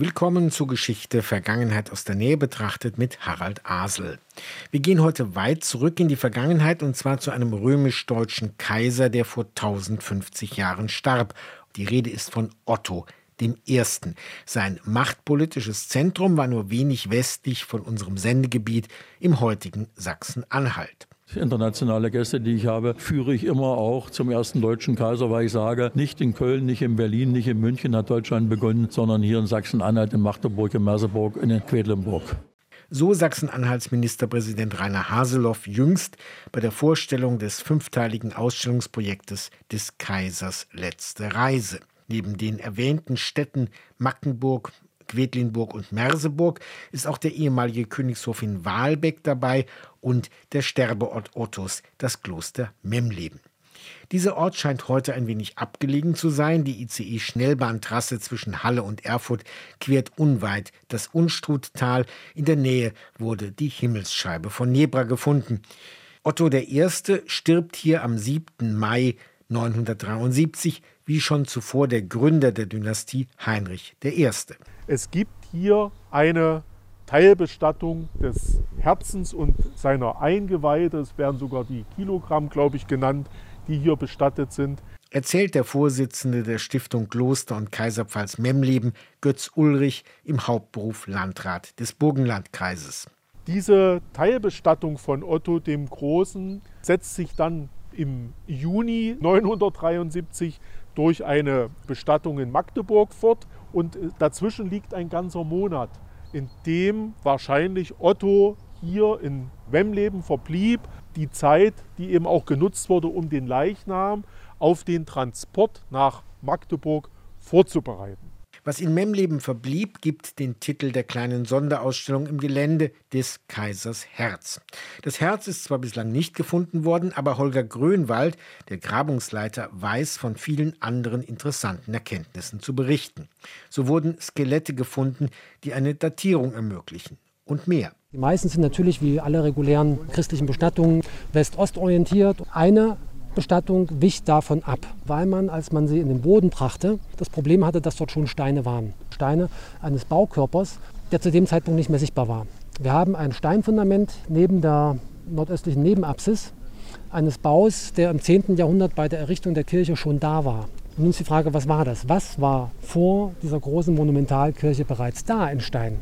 Willkommen zur Geschichte Vergangenheit aus der Nähe betrachtet mit Harald Asel. Wir gehen heute weit zurück in die Vergangenheit und zwar zu einem römisch-deutschen Kaiser, der vor 1050 Jahren starb. Die Rede ist von Otto, dem Ersten. Sein machtpolitisches Zentrum war nur wenig westlich von unserem Sendegebiet im heutigen Sachsen-Anhalt. Internationale Gäste, die ich habe, führe ich immer auch zum ersten deutschen Kaiser, weil ich sage, nicht in Köln, nicht in Berlin, nicht in München hat Deutschland begonnen, sondern hier in Sachsen-Anhalt, in Magdeburg, in Merseburg, in Quedlinburg. So Sachsen-Anhalts Ministerpräsident Rainer Haseloff jüngst bei der Vorstellung des fünfteiligen Ausstellungsprojektes des Kaisers Letzte Reise. Neben den erwähnten Städten Magdeburg, Quedlinburg und Merseburg ist auch der ehemalige Königshof in Waalbeck dabei und der Sterbeort Ottos, das Kloster Memleben. Dieser Ort scheint heute ein wenig abgelegen zu sein. Die ICE-Schnellbahntrasse zwischen Halle und Erfurt quert unweit das Unstruttal. In der Nähe wurde die Himmelsscheibe von Nebra gefunden. Otto I. stirbt hier am 7. Mai 973, wie schon zuvor der Gründer der Dynastie Heinrich I. Es gibt hier eine Teilbestattung des Herzens und seiner Eingeweide. Es werden sogar die Kilogramm, glaube ich, genannt, die hier bestattet sind. Erzählt der Vorsitzende der Stiftung Kloster und Kaiserpfalz Memleben, Götz Ulrich, im Hauptberuf Landrat des Burgenlandkreises. Diese Teilbestattung von Otto dem Großen setzt sich dann im Juni 973 durch eine Bestattung in Magdeburg fort und äh, dazwischen liegt ein ganzer Monat, in dem wahrscheinlich Otto hier in Wemleben verblieb. Die Zeit, die eben auch genutzt wurde, um den Leichnam auf den Transport nach Magdeburg vorzubereiten. Was in Memleben verblieb, gibt den Titel der kleinen Sonderausstellung im Gelände des Kaisers Herz. Das Herz ist zwar bislang nicht gefunden worden, aber Holger Grönwald, der Grabungsleiter, weiß von vielen anderen interessanten Erkenntnissen zu berichten. So wurden Skelette gefunden, die eine Datierung ermöglichen. Und mehr. Die meisten sind natürlich wie alle regulären christlichen Bestattungen west-ost orientiert. Eine Bestattung wich davon ab, weil man, als man sie in den Boden brachte, das Problem hatte, dass dort schon Steine waren. Steine eines Baukörpers, der zu dem Zeitpunkt nicht mehr sichtbar war. Wir haben ein Steinfundament neben der nordöstlichen Nebenapsis eines Baus, der im 10. Jahrhundert bei der Errichtung der Kirche schon da war. Und nun ist die Frage, was war das? Was war vor dieser großen Monumentalkirche bereits da in Stein?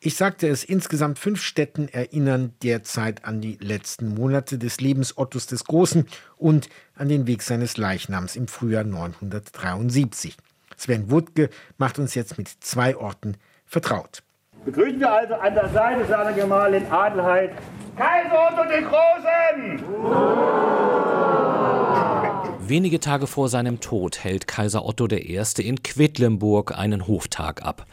Ich sagte es, insgesamt fünf Städten erinnern derzeit an die letzten Monate des Lebens Ottos des Großen und an den Weg seines Leichnams im Frühjahr 973. Sven Wuttke macht uns jetzt mit zwei Orten vertraut. Begrüßen wir also an der Seite seiner Gemahlin Adelheid Kaiser Otto den Großen! Wenige Tage vor seinem Tod hält Kaiser Otto I. in Quedlinburg einen Hoftag ab.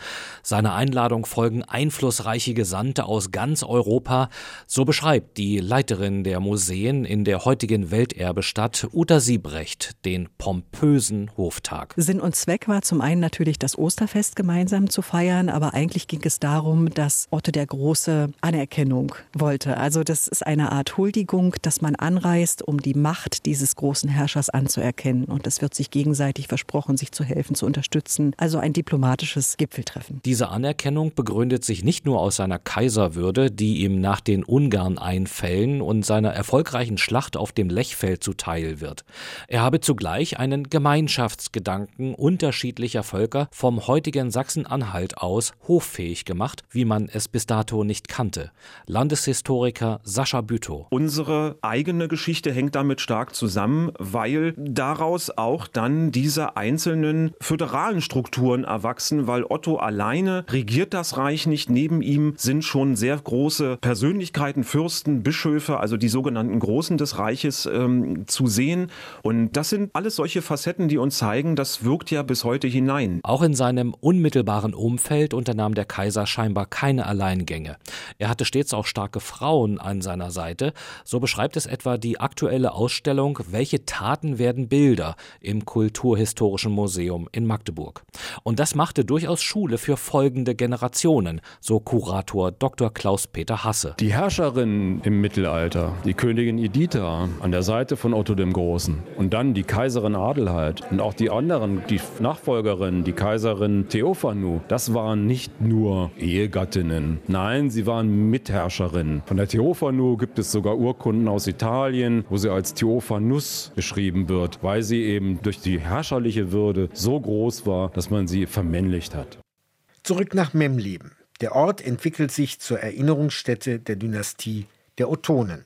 Seiner Einladung folgen einflussreiche Gesandte aus ganz Europa. So beschreibt die Leiterin der Museen in der heutigen Welterbestadt Uta Siebrecht den pompösen Hoftag. Sinn und Zweck war zum einen natürlich das Osterfest gemeinsam zu feiern, aber eigentlich ging es darum, dass Otto der Große Anerkennung wollte. Also das ist eine Art Huldigung, dass man anreist, um die Macht dieses großen Herrschers anzunehmen anzuerkennen. Und es wird sich gegenseitig versprochen, sich zu helfen, zu unterstützen. Also ein diplomatisches Gipfeltreffen. Diese Anerkennung begründet sich nicht nur aus seiner Kaiserwürde, die ihm nach den Ungarn-Einfällen und seiner erfolgreichen Schlacht auf dem Lechfeld zuteil wird. Er habe zugleich einen Gemeinschaftsgedanken unterschiedlicher Völker vom heutigen Sachsen-Anhalt aus hoffähig gemacht, wie man es bis dato nicht kannte. Landeshistoriker Sascha Bütow. Unsere eigene Geschichte hängt damit stark zusammen, weil daraus auch dann diese einzelnen föderalen Strukturen erwachsen, weil Otto alleine regiert das Reich nicht. Neben ihm sind schon sehr große Persönlichkeiten, Fürsten, Bischöfe, also die sogenannten Großen des Reiches ähm, zu sehen. Und das sind alles solche Facetten, die uns zeigen, das wirkt ja bis heute hinein. Auch in seinem unmittelbaren Umfeld unternahm der Kaiser scheinbar keine Alleingänge. Er hatte stets auch starke Frauen an seiner Seite. So beschreibt es etwa die aktuelle Ausstellung, welche Taten werden werden Bilder im Kulturhistorischen Museum in Magdeburg. Und das machte durchaus Schule für folgende Generationen, so Kurator Dr. Klaus-Peter Hasse. Die Herrscherin im Mittelalter, die Königin Editha an der Seite von Otto dem Großen und dann die Kaiserin Adelheid und auch die anderen, die Nachfolgerin, die Kaiserin Theophanu, das waren nicht nur Ehegattinnen. Nein, sie waren Mitherrscherinnen. Von der Theophanu gibt es sogar Urkunden aus Italien, wo sie als Theophanus wird, weil sie eben durch die herrscherliche Würde so groß war, dass man sie vermännlicht hat. Zurück nach Memleben. Der Ort entwickelt sich zur Erinnerungsstätte der Dynastie der Ottonen.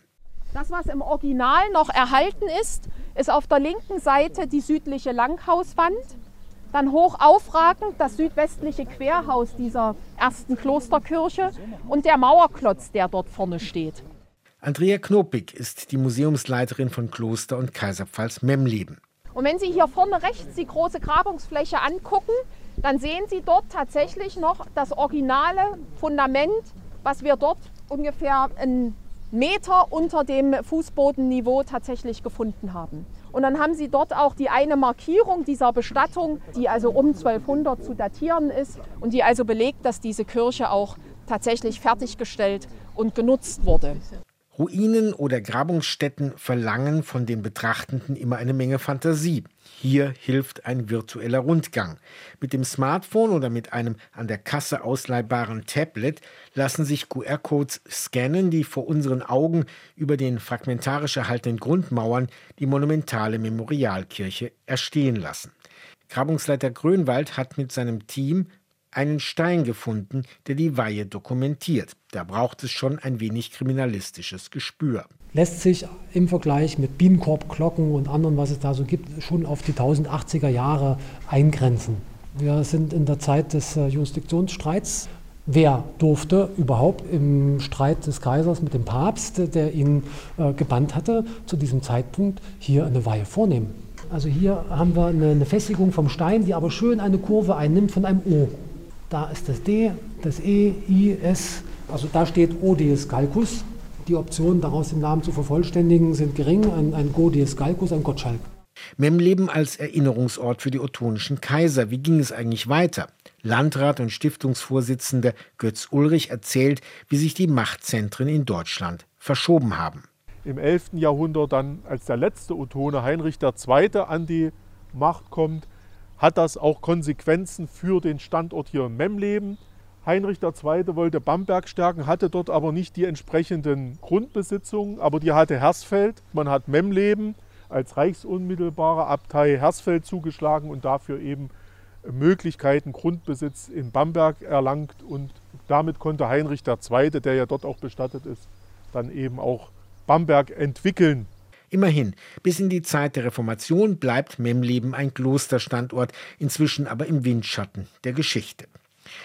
Das, was im Original noch erhalten ist, ist auf der linken Seite die südliche Langhauswand. Dann hoch aufragend das südwestliche Querhaus dieser ersten Klosterkirche und der Mauerklotz, der dort vorne steht. Andrea Knopig ist die Museumsleiterin von Kloster und Kaiserpfalz Memleben. Und wenn Sie hier vorne rechts die große Grabungsfläche angucken, dann sehen Sie dort tatsächlich noch das originale Fundament, was wir dort ungefähr einen Meter unter dem Fußbodenniveau tatsächlich gefunden haben. Und dann haben sie dort auch die eine Markierung dieser Bestattung, die also um 1200 zu datieren ist und die also belegt, dass diese Kirche auch tatsächlich fertiggestellt und genutzt wurde. Ruinen oder Grabungsstätten verlangen von den Betrachtenden immer eine Menge Fantasie. Hier hilft ein virtueller Rundgang. Mit dem Smartphone oder mit einem an der Kasse ausleihbaren Tablet lassen sich QR-Codes scannen, die vor unseren Augen über den fragmentarisch erhaltenen Grundmauern die monumentale Memorialkirche erstehen lassen. Grabungsleiter Grönwald hat mit seinem Team einen Stein gefunden, der die Weihe dokumentiert. Da braucht es schon ein wenig kriminalistisches Gespür. Lässt sich im Vergleich mit Bienenkorbglocken und anderen, was es da so gibt, schon auf die 1080er Jahre eingrenzen. Wir sind in der Zeit des äh, Jurisdiktionsstreits. Wer durfte überhaupt im Streit des Kaisers mit dem Papst, der ihn äh, gebannt hatte, zu diesem Zeitpunkt hier eine Weihe vornehmen? Also hier haben wir eine Festigung vom Stein, die aber schön eine Kurve einnimmt von einem O. Da ist das D, das E, I, S. Also da steht Odius Calcus. Die Optionen, daraus den Namen zu vervollständigen, sind gering. Ein, ein Godius Calcus, ein Gottschalk. Memleben als Erinnerungsort für die ottonischen Kaiser. Wie ging es eigentlich weiter? Landrat und Stiftungsvorsitzender Götz Ulrich erzählt, wie sich die Machtzentren in Deutschland verschoben haben. Im 11. Jahrhundert dann, als der letzte Ottone Heinrich II. an die Macht kommt, hat das auch Konsequenzen für den Standort hier in Memleben. Heinrich II. wollte Bamberg stärken, hatte dort aber nicht die entsprechenden Grundbesitzungen, aber die hatte Hersfeld. Man hat Memleben als reichsunmittelbare Abtei Hersfeld zugeschlagen und dafür eben Möglichkeiten, Grundbesitz in Bamberg erlangt. Und damit konnte Heinrich II., der ja dort auch bestattet ist, dann eben auch Bamberg entwickeln. Immerhin, bis in die Zeit der Reformation bleibt Memleben ein Klosterstandort, inzwischen aber im Windschatten der Geschichte.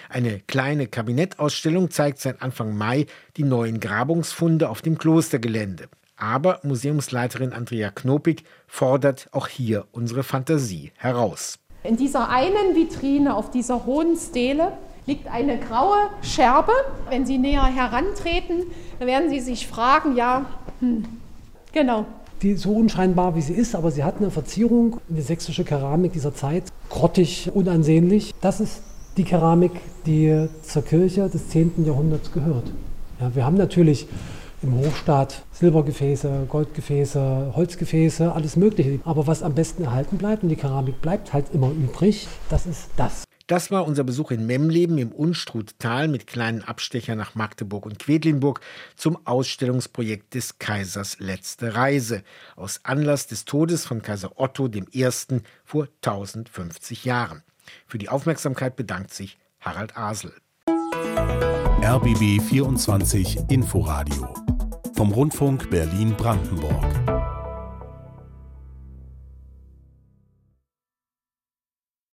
Eine kleine Kabinettausstellung zeigt seit Anfang Mai die neuen Grabungsfunde auf dem Klostergelände. Aber Museumsleiterin Andrea Knopig fordert auch hier unsere Fantasie heraus. In dieser einen Vitrine auf dieser hohen Stele liegt eine graue Scherbe. Wenn Sie näher herantreten, dann werden Sie sich fragen, ja, hm, genau, die so unscheinbar wie sie ist, aber sie hat eine Verzierung, eine sächsische Keramik dieser Zeit, grottig, unansehnlich. Das ist die Keramik, die zur Kirche des 10. Jahrhunderts gehört. Ja, wir haben natürlich im Hofstaat Silbergefäße, Goldgefäße, Holzgefäße, alles Mögliche. Aber was am besten erhalten bleibt, und die Keramik bleibt halt immer übrig, das ist das. Das war unser Besuch in Memleben im Unstruttal mit kleinen Abstechern nach Magdeburg und Quedlinburg zum Ausstellungsprojekt des Kaisers Letzte Reise aus Anlass des Todes von Kaiser Otto I. vor 1050 Jahren. Für die Aufmerksamkeit bedankt sich Harald Asel. RBB 24 Inforadio vom Rundfunk Berlin-Brandenburg.